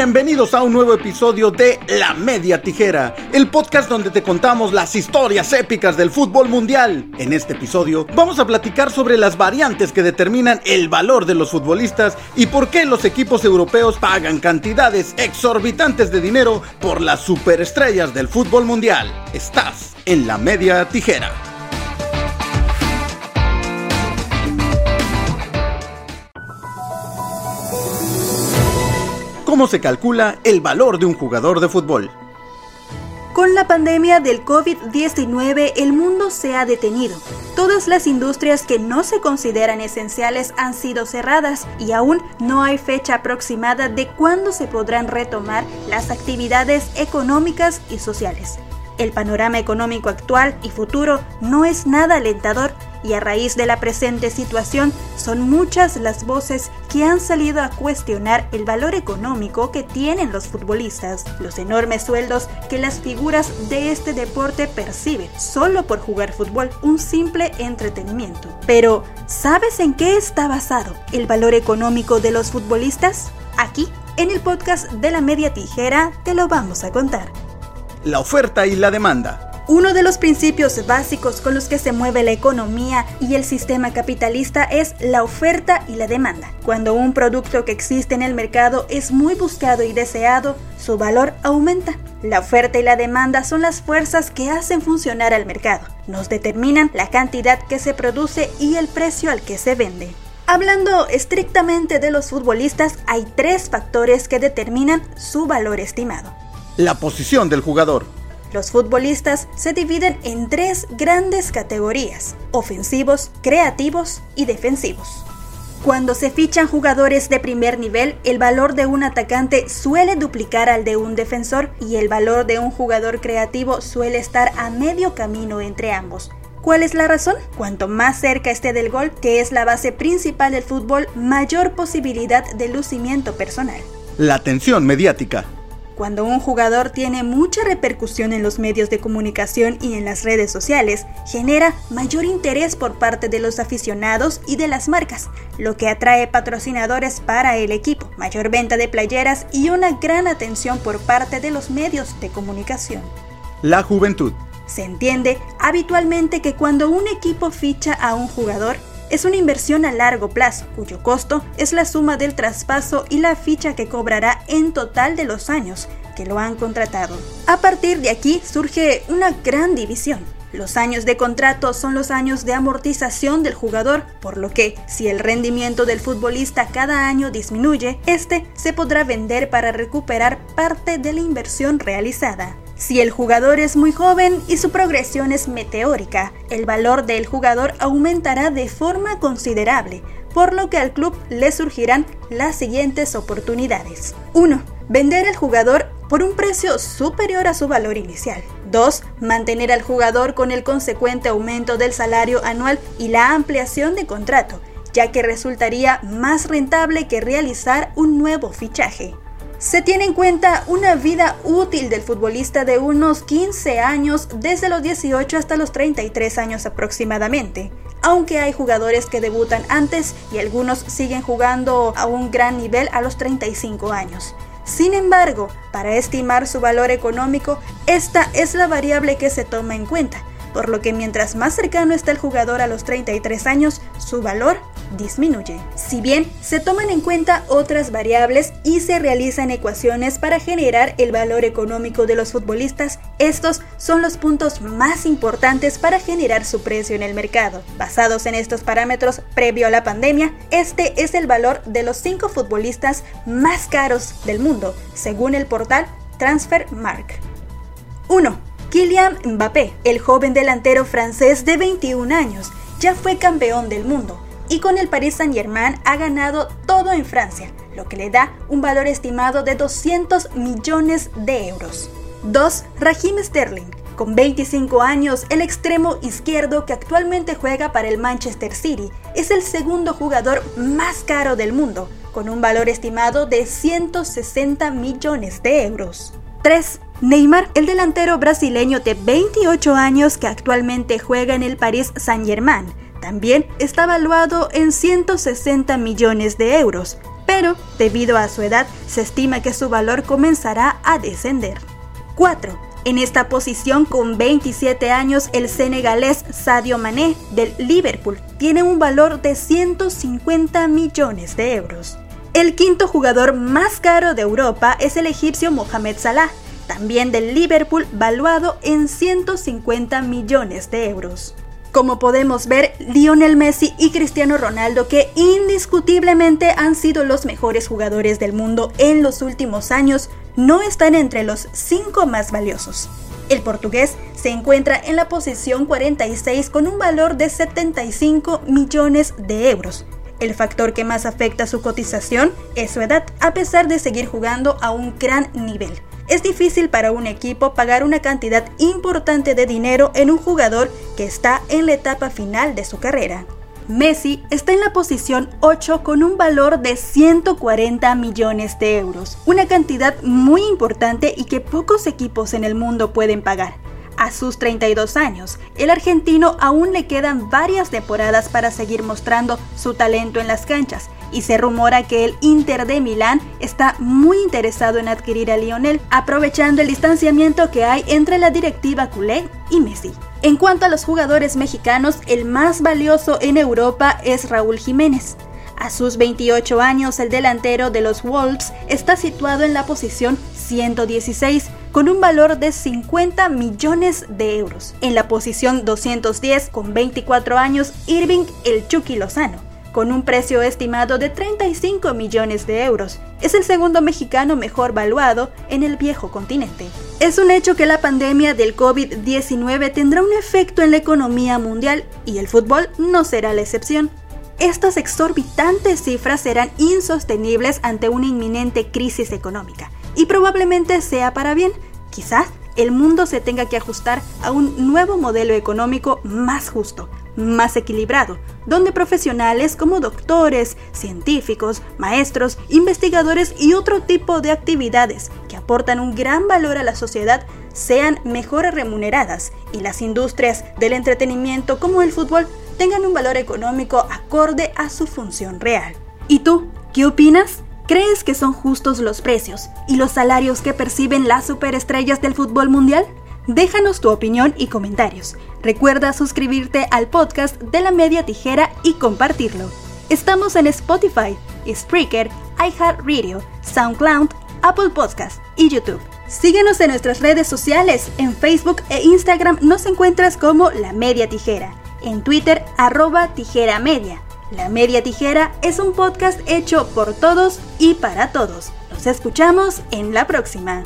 Bienvenidos a un nuevo episodio de La Media Tijera, el podcast donde te contamos las historias épicas del fútbol mundial. En este episodio vamos a platicar sobre las variantes que determinan el valor de los futbolistas y por qué los equipos europeos pagan cantidades exorbitantes de dinero por las superestrellas del fútbol mundial. Estás en La Media Tijera. ¿Cómo se calcula el valor de un jugador de fútbol? Con la pandemia del COVID-19 el mundo se ha detenido. Todas las industrias que no se consideran esenciales han sido cerradas y aún no hay fecha aproximada de cuándo se podrán retomar las actividades económicas y sociales. El panorama económico actual y futuro no es nada alentador y a raíz de la presente situación son muchas las voces que han salido a cuestionar el valor económico que tienen los futbolistas, los enormes sueldos que las figuras de este deporte perciben solo por jugar fútbol, un simple entretenimiento. Pero, ¿sabes en qué está basado el valor económico de los futbolistas? Aquí, en el podcast de la media tijera, te lo vamos a contar. La oferta y la demanda. Uno de los principios básicos con los que se mueve la economía y el sistema capitalista es la oferta y la demanda. Cuando un producto que existe en el mercado es muy buscado y deseado, su valor aumenta. La oferta y la demanda son las fuerzas que hacen funcionar al mercado. Nos determinan la cantidad que se produce y el precio al que se vende. Hablando estrictamente de los futbolistas, hay tres factores que determinan su valor estimado. La posición del jugador, los futbolistas se dividen en tres grandes categorías, ofensivos, creativos y defensivos. Cuando se fichan jugadores de primer nivel, el valor de un atacante suele duplicar al de un defensor y el valor de un jugador creativo suele estar a medio camino entre ambos. ¿Cuál es la razón? Cuanto más cerca esté del gol, que es la base principal del fútbol, mayor posibilidad de lucimiento personal. La atención mediática. Cuando un jugador tiene mucha repercusión en los medios de comunicación y en las redes sociales, genera mayor interés por parte de los aficionados y de las marcas, lo que atrae patrocinadores para el equipo, mayor venta de playeras y una gran atención por parte de los medios de comunicación. La juventud. Se entiende habitualmente que cuando un equipo ficha a un jugador, es una inversión a largo plazo, cuyo costo es la suma del traspaso y la ficha que cobrará en total de los años que lo han contratado. A partir de aquí surge una gran división. Los años de contrato son los años de amortización del jugador, por lo que si el rendimiento del futbolista cada año disminuye, este se podrá vender para recuperar parte de la inversión realizada. Si el jugador es muy joven y su progresión es meteórica, el valor del jugador aumentará de forma considerable, por lo que al club le surgirán las siguientes oportunidades. 1. Vender al jugador por un precio superior a su valor inicial. 2. Mantener al jugador con el consecuente aumento del salario anual y la ampliación de contrato, ya que resultaría más rentable que realizar un nuevo fichaje se tiene en cuenta una vida útil del futbolista de unos 15 años desde los 18 hasta los 33 años aproximadamente, aunque hay jugadores que debutan antes y algunos siguen jugando a un gran nivel a los 35 años. Sin embargo, para estimar su valor económico, esta es la variable que se toma en cuenta, por lo que mientras más cercano está el jugador a los 33 años, su valor disminuye. Si bien se toman en cuenta otras variables y se realizan ecuaciones para generar el valor económico de los futbolistas, estos son los puntos más importantes para generar su precio en el mercado. Basados en estos parámetros previo a la pandemia, este es el valor de los cinco futbolistas más caros del mundo, según el portal Transfermark. 1. Kylian Mbappé, el joven delantero francés de 21 años, ya fue campeón del mundo y con el Paris Saint-Germain ha ganado todo en Francia, lo que le da un valor estimado de 200 millones de euros. 2. Raheem Sterling. Con 25 años, el extremo izquierdo que actualmente juega para el Manchester City es el segundo jugador más caro del mundo, con un valor estimado de 160 millones de euros. 3. Neymar, el delantero brasileño de 28 años que actualmente juega en el Paris Saint-Germain, también está valuado en 160 millones de euros, pero debido a su edad se estima que su valor comenzará a descender. 4. En esta posición, con 27 años, el senegalés Sadio Mané del Liverpool tiene un valor de 150 millones de euros. El quinto jugador más caro de Europa es el egipcio Mohamed Salah, también del Liverpool, valuado en 150 millones de euros. Como podemos ver, Lionel Messi y Cristiano Ronaldo, que indiscutiblemente han sido los mejores jugadores del mundo en los últimos años, no están entre los cinco más valiosos. El portugués se encuentra en la posición 46 con un valor de 75 millones de euros. El factor que más afecta su cotización es su edad, a pesar de seguir jugando a un gran nivel. Es difícil para un equipo pagar una cantidad importante de dinero en un jugador que está en la etapa final de su carrera. Messi está en la posición 8 con un valor de 140 millones de euros, una cantidad muy importante y que pocos equipos en el mundo pueden pagar. A sus 32 años, el argentino aún le quedan varias temporadas para seguir mostrando su talento en las canchas y se rumora que el Inter de Milán está muy interesado en adquirir a Lionel, aprovechando el distanciamiento que hay entre la directiva culé y Messi. En cuanto a los jugadores mexicanos, el más valioso en Europa es Raúl Jiménez. A sus 28 años, el delantero de los Wolves está situado en la posición 116 con un valor de 50 millones de euros. En la posición 210 con 24 años, Irving El Chucky Lozano con un precio estimado de 35 millones de euros. Es el segundo mexicano mejor valuado en el viejo continente. Es un hecho que la pandemia del COVID-19 tendrá un efecto en la economía mundial y el fútbol no será la excepción. Estas exorbitantes cifras serán insostenibles ante una inminente crisis económica y probablemente sea para bien. Quizás el mundo se tenga que ajustar a un nuevo modelo económico más justo, más equilibrado, donde profesionales como doctores, científicos, maestros, investigadores y otro tipo de actividades que aportan un gran valor a la sociedad sean mejor remuneradas y las industrias del entretenimiento como el fútbol tengan un valor económico acorde a su función real. ¿Y tú, qué opinas? ¿Crees que son justos los precios y los salarios que perciben las superestrellas del fútbol mundial? Déjanos tu opinión y comentarios. Recuerda suscribirte al podcast de la media tijera y compartirlo. Estamos en Spotify, Spreaker, iHeartRadio, SoundCloud, Apple Podcast y YouTube. Síguenos en nuestras redes sociales. En Facebook e Instagram nos encuentras como La Media Tijera. En Twitter, arroba tijera media. La Media Tijera es un podcast hecho por todos y para todos. Nos escuchamos en la próxima.